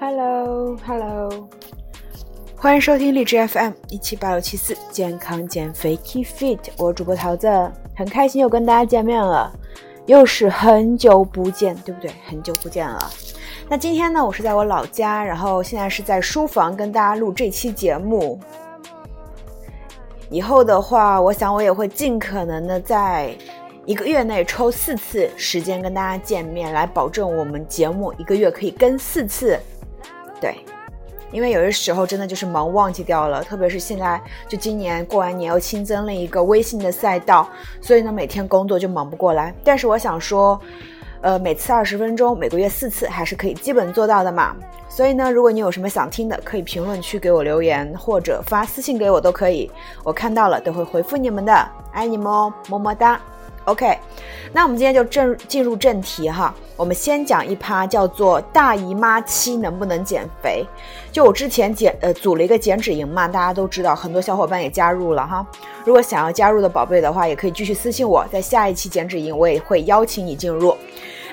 Hello，Hello，欢迎收听荔枝 FM 一七八六七四健康减肥 Keep Fit，我主播桃子，很开心又跟大家见面了，又是很久不见，对不对？很久不见了。那今天呢，我是在我老家，然后现在是在书房跟大家录这期节目。以后的话，我想我也会尽可能的在一个月内抽四次时间跟大家见面，来保证我们节目一个月可以更四次。对，因为有些时候真的就是忙忘记掉了，特别是现在就今年过完年又新增了一个微信的赛道，所以呢每天工作就忙不过来。但是我想说。呃，每次二十分钟，每个月四次，还是可以基本做到的嘛。所以呢，如果你有什么想听的，可以评论区给我留言，或者发私信给我都可以，我看到了都会回复你们的，爱你们哦，么么哒。OK，那我们今天就正进入正题哈。我们先讲一趴，叫做大姨妈期能不能减肥？就我之前减呃组了一个减脂营嘛，大家都知道，很多小伙伴也加入了哈。如果想要加入的宝贝的话，也可以继续私信我，在下一期减脂营我也会邀请你进入。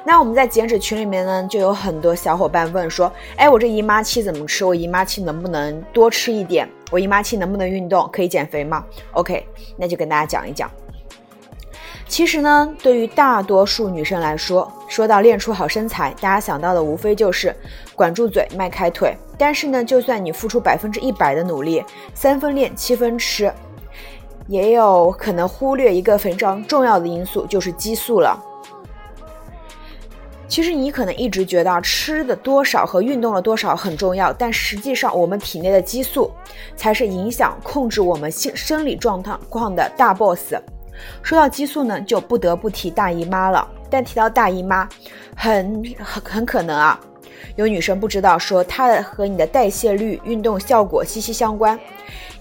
那我们在减脂群里面呢，就有很多小伙伴问说，哎，我这姨妈期怎么吃？我姨妈期能不能多吃一点？我姨妈期能不能运动？可以减肥吗？OK，那就跟大家讲一讲。其实呢，对于大多数女生来说，说到练出好身材，大家想到的无非就是管住嘴、迈开腿。但是呢，就算你付出百分之一百的努力，三分练、七分吃，也有可能忽略一个非常重要的因素，就是激素了。其实你可能一直觉得吃的多少和运动了多少很重要，但实际上我们体内的激素才是影响、控制我们生生理状况的大 boss。说到激素呢，就不得不提大姨妈了。但提到大姨妈，很很很可能啊，有女生不知道说它和你的代谢率、运动效果息息相关。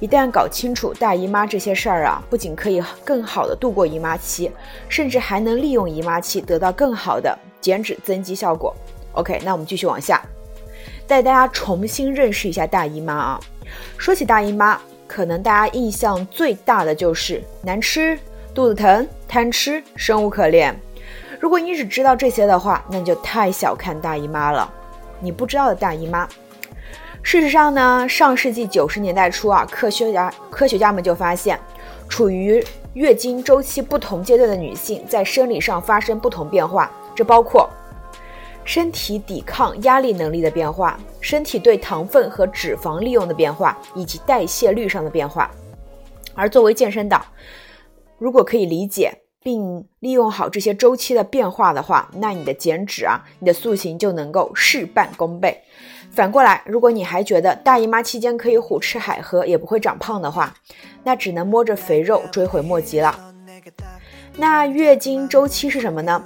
一旦搞清楚大姨妈这些事儿啊，不仅可以更好的度过姨妈期，甚至还能利用姨妈期得到更好的减脂增肌效果。OK，那我们继续往下，带大家重新认识一下大姨妈啊。说起大姨妈，可能大家印象最大的就是难吃。肚子疼、贪吃、生无可恋。如果你只知道这些的话，那你就太小看大姨妈了。你不知道的大姨妈，事实上呢，上世纪九十年代初啊，科学家科学家们就发现，处于月经周期不同阶段的女性在生理上发生不同变化，这包括身体抵抗压力能力的变化、身体对糖分和脂肪利用的变化，以及代谢率上的变化。而作为健身党，如果可以理解并利用好这些周期的变化的话，那你的减脂啊，你的塑形就能够事半功倍。反过来，如果你还觉得大姨妈期间可以虎吃海喝也不会长胖的话，那只能摸着肥肉追悔莫及了。那月经周期是什么呢？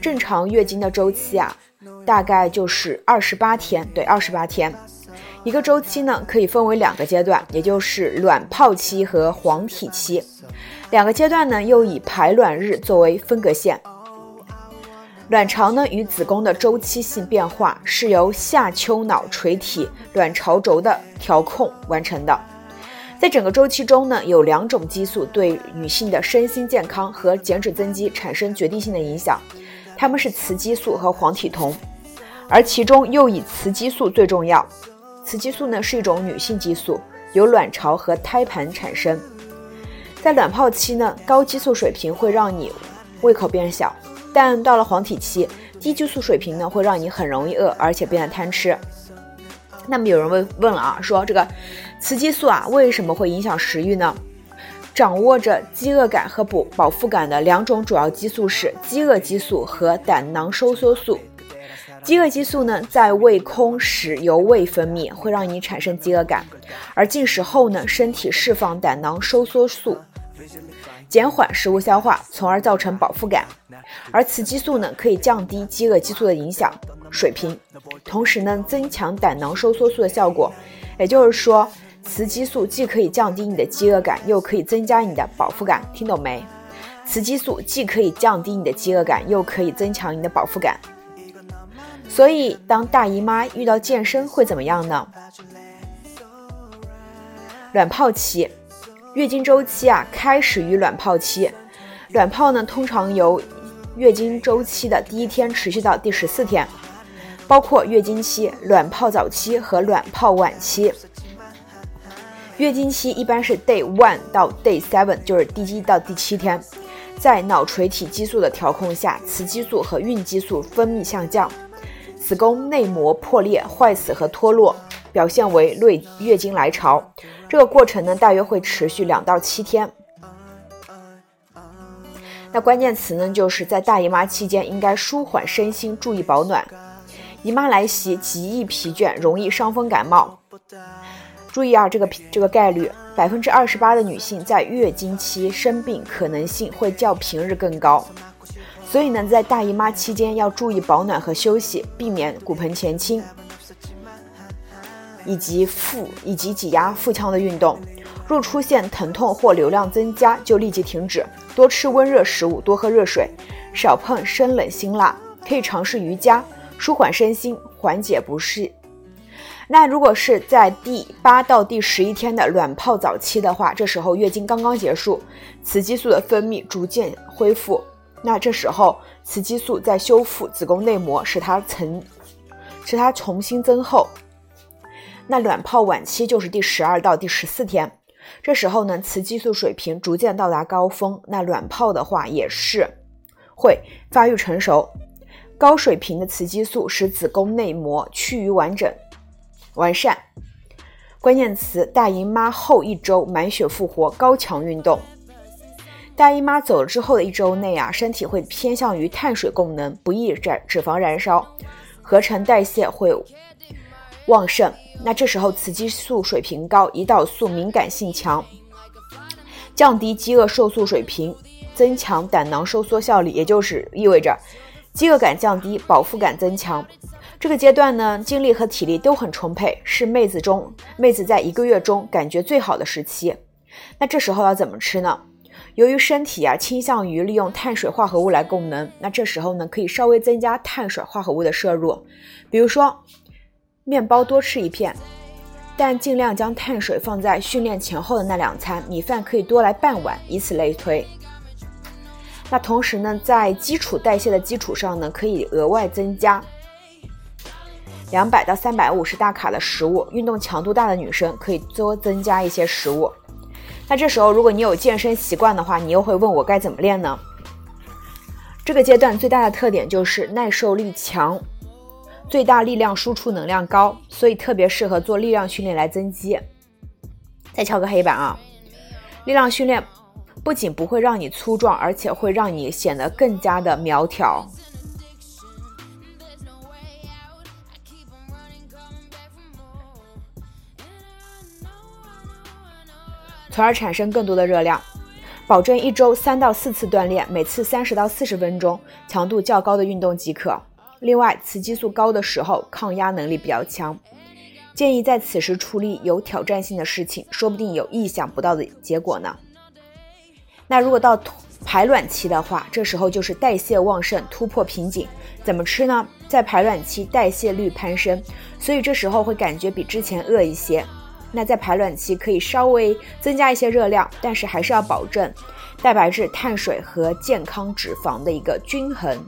正常月经的周期啊，大概就是二十八天，对，二十八天。一个周期呢，可以分为两个阶段，也就是卵泡期和黄体期。两个阶段呢，又以排卵日作为分隔线。卵巢呢与子宫的周期性变化是由下丘脑垂体卵巢轴的调控完成的。在整个周期中呢，有两种激素对女性的身心健康和减脂增肌产生决定性的影响，它们是雌激素和黄体酮，而其中又以雌激素最重要。雌激素呢是一种女性激素，由卵巢和胎盘产生。在卵泡期呢，高激素水平会让你胃口变小，但到了黄体期，低激素水平呢会让你很容易饿，而且变得贪吃。那么有人问问了啊，说这个雌激素啊为什么会影响食欲呢？掌握着饥饿感和饱饱腹感的两种主要激素是饥饿激素和胆囊收缩素。饥饿激素呢，在胃空时由胃分泌，会让你产生饥饿感；而进食后呢，身体释放胆囊收缩素，减缓食物消化，从而造成饱腹感。而雌激素呢，可以降低饥饿激素的影响水平，同时呢，增强胆囊收缩素的效果。也就是说，雌激素既可以降低你的饥饿感，又可以增加你的饱腹感。听懂没？雌激素既可以降低你的饥饿感，又可以增强你的饱腹感。所以，当大姨妈遇到健身会怎么样呢？卵泡期，月经周期啊，开始于卵泡期。卵泡呢，通常由月经周期的第一天持续到第十四天。包括月经期、卵泡早期和卵泡晚期。月经期一般是 day one 到 day seven，就是第一到第七天，在脑垂体激素的调控下，雌激素和孕激素分泌下降，子宫内膜破裂、坏死和脱落，表现为类月经来潮。这个过程呢，大约会持续两到七天。那关键词呢，就是在大姨妈期间应该舒缓身心，注意保暖。姨妈来袭极易疲倦，容易伤风感冒。注意啊，这个这个概率，百分之二十八的女性在月经期生病可能性会较平日更高，所以呢，在大姨妈期间要注意保暖和休息，避免骨盆前倾，以及腹以及挤压腹腔的运动。若出现疼痛或流量增加，就立即停止。多吃温热食物，多喝热水，少碰生冷辛辣。可以尝试瑜伽，舒缓身心，缓解不适。那如果是在第八到第十一天的卵泡早期的话，这时候月经刚刚结束，雌激素的分泌逐渐恢复。那这时候雌激素在修复子宫内膜，使它层，使它重新增厚。那卵泡晚期就是第十二到第十四天，这时候呢，雌激素水平逐渐到达高峰，那卵泡的话也是会发育成熟。高水平的雌激素使子宫内膜趋于完整。完善，关键词：大姨妈后一周满血复活，高强运动。大姨妈走了之后的一周内啊，身体会偏向于碳水供能，不易脂脂肪燃烧，合成代谢会旺盛。那这时候雌激素水平高，胰岛素敏感性强，降低饥饿瘦素水平，增强胆囊收缩效率，也就是意味着饥饿感降低，饱腹感增强。这个阶段呢，精力和体力都很充沛，是妹子中妹子在一个月中感觉最好的时期。那这时候要怎么吃呢？由于身体啊倾向于利用碳水化合物来供能，那这时候呢可以稍微增加碳水化合物的摄入，比如说面包多吃一片，但尽量将碳水放在训练前后的那两餐，米饭可以多来半碗，以此类推。那同时呢，在基础代谢的基础上呢，可以额外增加。两百到三百五十大卡的食物，运动强度大的女生可以多增加一些食物。那这时候，如果你有健身习惯的话，你又会问我该怎么练呢？这个阶段最大的特点就是耐受力强，最大力量输出能量高，所以特别适合做力量训练来增肌。再敲个黑板啊！力量训练不仅不会让你粗壮，而且会让你显得更加的苗条。从而产生更多的热量，保证一周三到四次锻炼，每次三十到四十分钟，强度较高的运动即可。另外，雌激素高的时候，抗压能力比较强，建议在此时处理有挑战性的事情，说不定有意想不到的结果呢。那如果到排卵期的话，这时候就是代谢旺盛，突破瓶颈。怎么吃呢？在排卵期代谢率攀升，所以这时候会感觉比之前饿一些。那在排卵期可以稍微增加一些热量，但是还是要保证蛋白质、碳水和健康脂肪的一个均衡。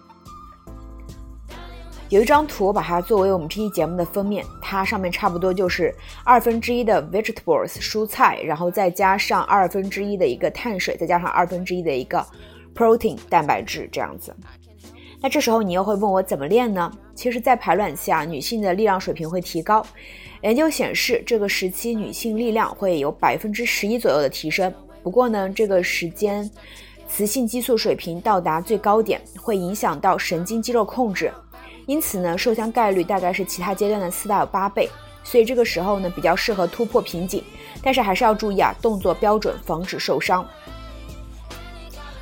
有一张图，我把它作为我们这期节目的封面，它上面差不多就是二分之一的 vegetables 蔬菜，然后再加上二分之一的一个碳水，再加上二分之一的一个 protein 蛋白质这样子。那这时候你又会问我怎么练呢？其实，在排卵期啊，女性的力量水平会提高。研究显示，这个时期女性力量会有百分之十一左右的提升。不过呢，这个时间雌性激素水平到达最高点，会影响到神经肌肉控制，因此呢，受伤概率大概是其他阶段的四到八倍。所以这个时候呢，比较适合突破瓶颈，但是还是要注意啊，动作标准，防止受伤。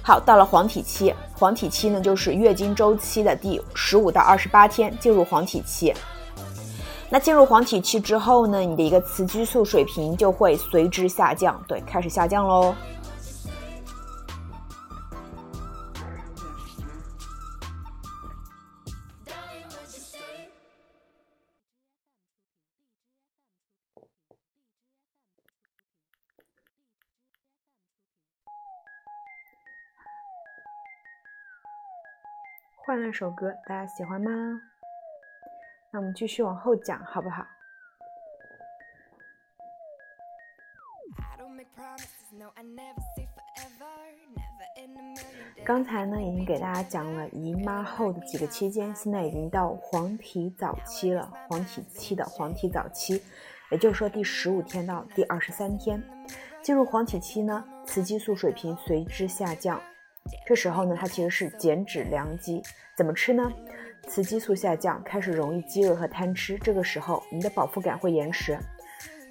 好，到了黄体期，黄体期呢就是月经周期的第十五到二十八天，进入黄体期。那进入黄体期之后呢，你的一个雌激素水平就会随之下降，对，开始下降喽。换了首歌，大家喜欢吗？那我们继续往后讲，好不好？刚才呢，已经给大家讲了姨妈后的几个期间，现在已经到黄体早期了。黄体期的黄体早期，也就是说第十五天到第二十三天，进入黄体期呢，雌激素水平随之下降。这时候呢，它其实是减脂良机。怎么吃呢？雌激素下降，开始容易饥饿和贪吃。这个时候，你的饱腹感会延迟。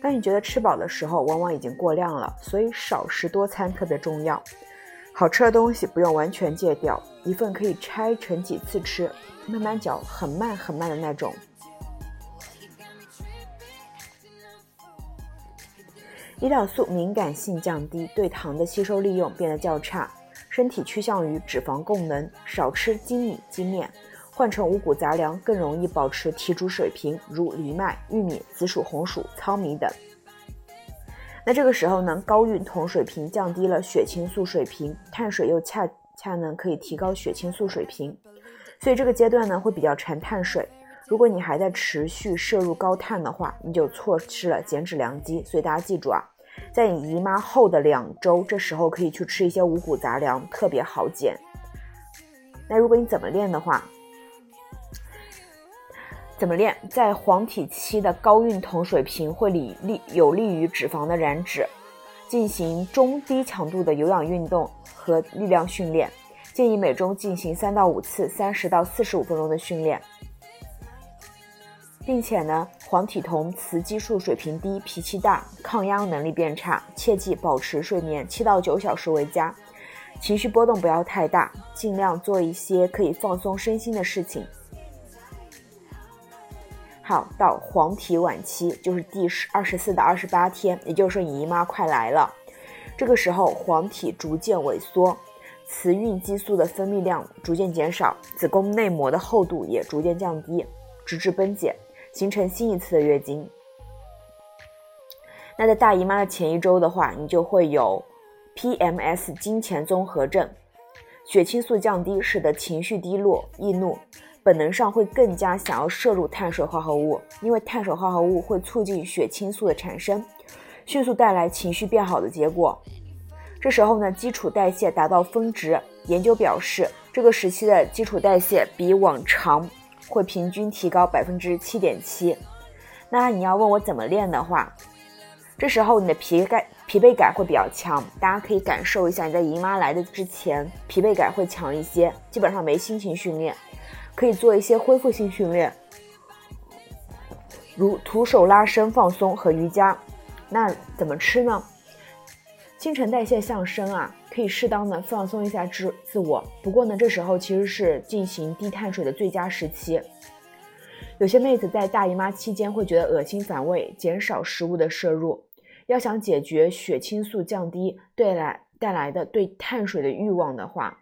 当你觉得吃饱的时候，往往已经过量了。所以少食多餐特别重要。好吃的东西不用完全戒掉，一份可以拆成几次吃，慢慢嚼，很慢很慢的那种。胰岛素敏感性降低，对糖的吸收利用变得较差，身体趋向于脂肪供能，少吃精米精面，换成五谷杂粮更容易保持体脂水平，如藜麦、玉米、紫薯、红薯、糙米等。那这个时候呢，高孕酮水平降低了血清素水平，碳水又恰恰呢可以提高血清素水平，所以这个阶段呢会比较馋碳水。如果你还在持续摄入高碳的话，你就错失了减脂良机。所以大家记住啊，在你姨妈后的两周，这时候可以去吃一些五谷杂粮，特别好减。那如果你怎么练的话？怎么练？在黄体期的高孕酮水平会利利有利于脂肪的燃脂，进行中低强度的有氧运动和力量训练，建议每周进行三到五次，三十到四十五分钟的训练，并且呢，黄体酮雌激素水平低，脾气大，抗压能力变差，切记保持睡眠七到九小时为佳，情绪波动不要太大，尽量做一些可以放松身心的事情。好，到黄体晚期，就是第十二十四到二十八天，也就是说你姨妈快来了。这个时候黄体逐渐萎缩，雌孕激素的分泌量逐渐减少，子宫内膜的厚度也逐渐降低，直至崩解，形成新一次的月经。那在大姨妈的前一周的话，你就会有 PMS 经前综合症，血清素降低，使得情绪低落、易怒。本能上会更加想要摄入碳水化合物，因为碳水化合物会促进血清素的产生，迅速带来情绪变好的结果。这时候呢，基础代谢达到峰值。研究表示，这个时期的基础代谢比往常会平均提高百分之七点七。那你要问我怎么练的话，这时候你的疲感疲惫感会比较强，大家可以感受一下，你在姨妈来的之前疲惫感会强一些，基本上没心情训练。可以做一些恢复性训练，如徒手拉伸放松和瑜伽。那怎么吃呢？新陈代谢上升啊，可以适当的放松一下自自我。不过呢，这时候其实是进行低碳水的最佳时期。有些妹子在大姨妈期间会觉得恶心反胃，减少食物的摄入。要想解决血清素降低带来带来的对碳水的欲望的话。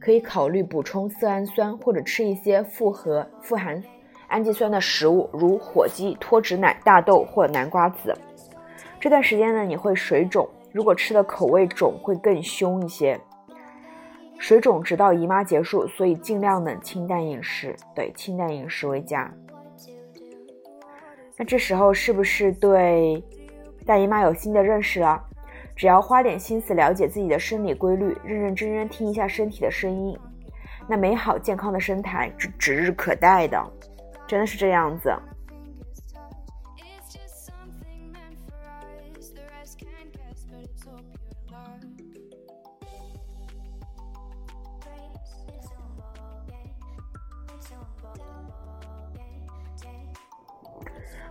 可以考虑补充色氨酸，或者吃一些复合富含氨基酸的食物，如火鸡、脱脂奶、大豆或南瓜子。这段时间呢，你会水肿，如果吃的口味肿，会更凶一些。水肿直到姨妈结束，所以尽量的清淡饮食，对清淡饮食为佳。那这时候是不是对大姨妈有新的认识了？只要花点心思了解自己的生理规律，认认真真听一下身体的声音，那美好健康的身材指指日可待的，真的是这样子。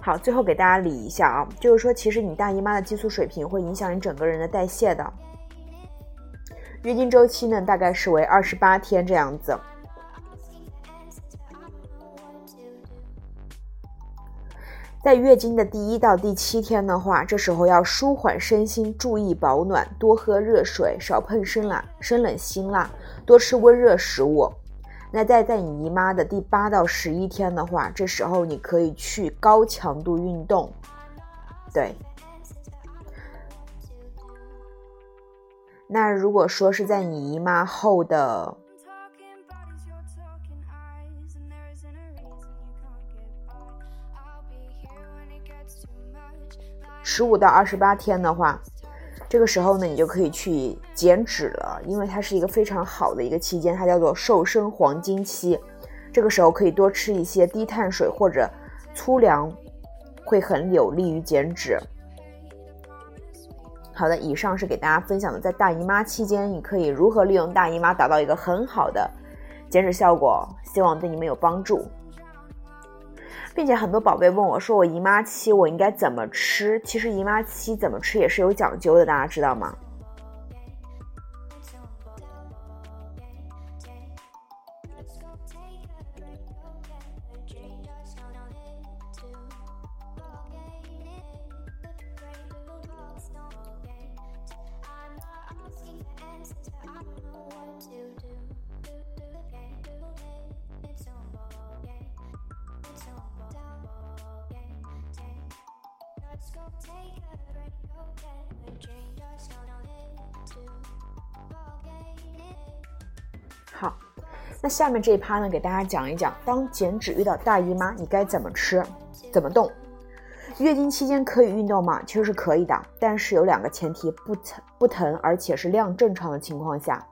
好，最后给大家理一下啊，就是说，其实你大姨妈的激素水平会影响你整个人的代谢的。月经周期呢，大概是为二十八天这样子。在月经的第一到第七天的话，这时候要舒缓身心，注意保暖，多喝热水，少碰生冷、生冷辛辣，多吃温热食物。那在在你姨妈的第八到十一天的话，这时候你可以去高强度运动，对。那如果说是在你姨妈后的，十五到二十八天的话，这个时候呢，你就可以去减脂了，因为它是一个非常好的一个期间，它叫做瘦身黄金期。这个时候可以多吃一些低碳水或者粗粮，会很有利于减脂。好的，以上是给大家分享的，在大姨妈期间，你可以如何利用大姨妈达到一个很好的减脂效果，希望对你们有帮助。并且很多宝贝问我说：“我姨妈期我应该怎么吃？”其实姨妈期怎么吃也是有讲究的，大家知道吗？那下面这一趴呢，给大家讲一讲，当减脂遇到大姨妈，你该怎么吃，怎么动？月经期间可以运动吗？其实是可以的，但是有两个前提：不疼不疼，而且是量正常的情况下。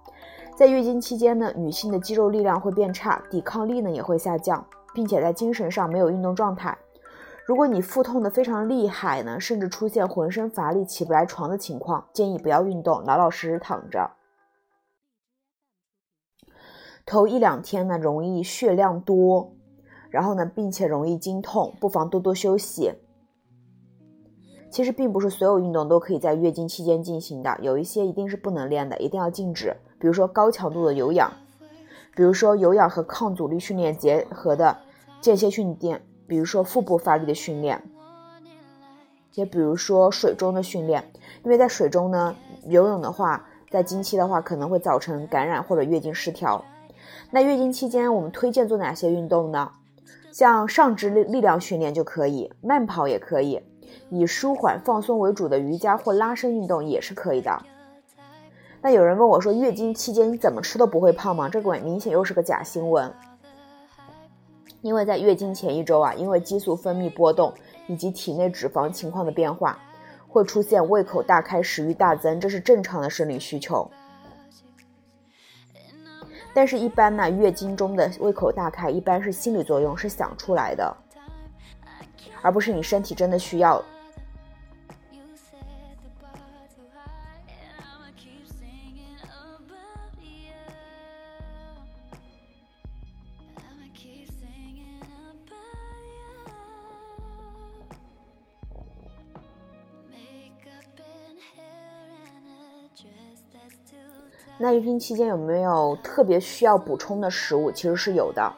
在月经期间呢，女性的肌肉力量会变差，抵抗力呢也会下降，并且在精神上没有运动状态。如果你腹痛的非常厉害呢，甚至出现浑身乏力、起不来床的情况，建议不要运动，老老实实躺着。头一两天呢，容易血量多，然后呢，并且容易经痛，不妨多多休息。其实并不是所有运动都可以在月经期间进行的，有一些一定是不能练的，一定要禁止。比如说高强度的有氧，比如说有氧和抗阻力训练结合的间歇训练，比如说腹部发力的训练，也比如说水中的训练。因为在水中呢，游泳的话，在经期的话可能会造成感染或者月经失调。那月经期间我们推荐做哪些运动呢？像上肢力力量训练就可以，慢跑也可以。以舒缓放松为主的瑜伽或拉伸运动也是可以的。那有人问我说，月经期间你怎么吃都不会胖吗？这个明显又是个假新闻。因为在月经前一周啊，因为激素分泌波动以及体内脂肪情况的变化，会出现胃口大开、食欲大增，这是正常的生理需求。但是，一般呢，月经中的胃口大开一般是心理作用，是想出来的，而不是你身体真的需要。那月经期间有没有特别需要补充的食物？其实是有的。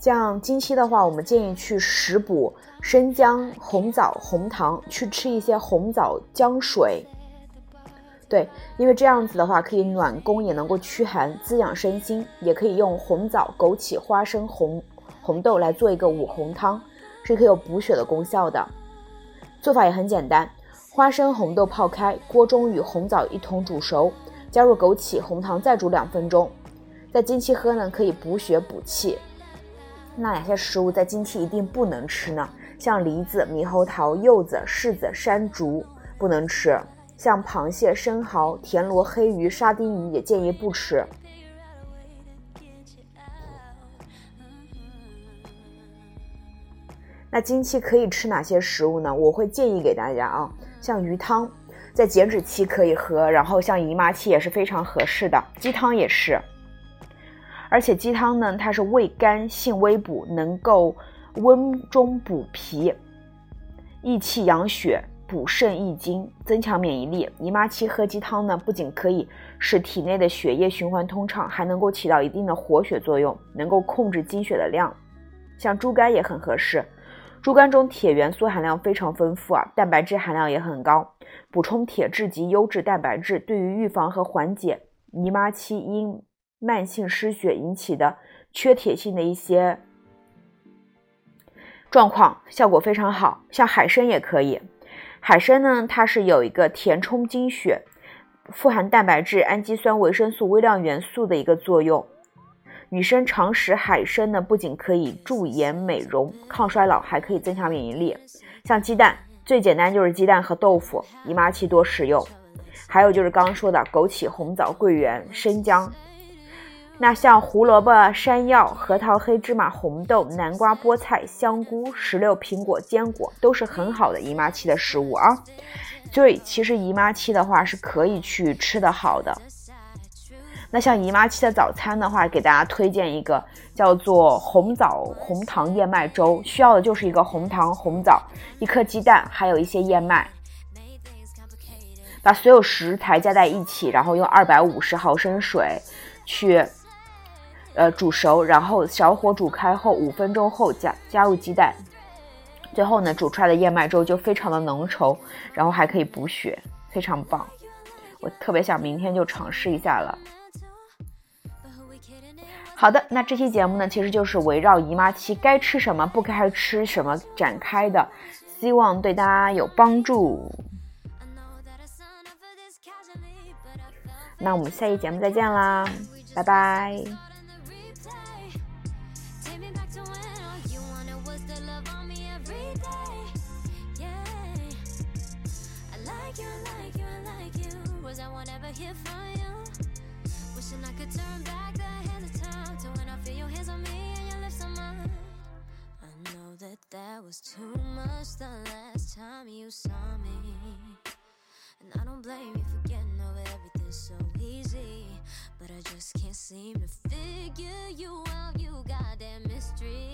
像经期的话，我们建议去食补生姜、红枣、红糖，去吃一些红枣姜水。对，因为这样子的话可以暖宫，也能够驱寒滋养身心，也可以用红枣、枸杞、花生、红红豆来做一个五红汤，是可以有补血的功效的。做法也很简单，花生、红豆泡开，锅中与红枣一同煮熟，加入枸杞、红糖，再煮两分钟。在经期喝呢，可以补血补气。那哪些食物在经期一定不能吃呢？像梨子、猕猴桃、柚子、柿子、山竹不能吃。像螃蟹、生蚝、田螺、黑鱼、沙丁鱼也建议不吃。那经期可以吃哪些食物呢？我会建议给大家啊，像鱼汤，在减脂期可以喝，然后像姨妈期也是非常合适的。鸡汤也是，而且鸡汤呢，它是味甘性微补，能够温中补脾，益气养血。补肾益精，增强免疫力。姨妈期喝鸡汤呢，不仅可以使体内的血液循环通畅，还能够起到一定的活血作用，能够控制经血的量。像猪肝也很合适，猪肝中铁元素含量非常丰富啊，蛋白质含量也很高，补充铁质及优质蛋白质，对于预防和缓解姨妈期因慢性失血引起的缺铁性的一些状况，效果非常好。像海参也可以。海参呢，它是有一个填充精血、富含蛋白质、氨基酸、维生素、微量元素的一个作用。女生常食海参呢，不仅可以驻颜美容、抗衰老，还可以增强免疫力。像鸡蛋，最简单就是鸡蛋和豆腐，姨妈期多食用。还有就是刚刚说的枸杞、红枣、桂圆、生姜。那像胡萝卜、山药、核桃、黑芝麻、红豆、南瓜、菠菜、香菇、石榴、苹果、坚果，都是很好的姨妈期的食物啊。所以其实姨妈期的话是可以去吃的好的。那像姨妈期的早餐的话，给大家推荐一个叫做红枣红糖燕麦粥，需要的就是一个红糖、红枣、一颗鸡蛋，还有一些燕麦。把所有食材加在一起，然后用二百五十毫升水去。呃，煮熟，然后小火煮开后，五分钟后加加入鸡蛋，最后呢，煮出来的燕麦粥就非常的浓稠，然后还可以补血，非常棒。我特别想明天就尝试一下了。好的，那这期节目呢，其实就是围绕姨妈期该吃什么、不该吃什么展开的，希望对大家有帮助。那我们下期节目再见啦，拜拜。That was too much the last time you saw me. And I don't blame you for getting over everything so easy. But I just can't seem to figure you out, you goddamn mystery.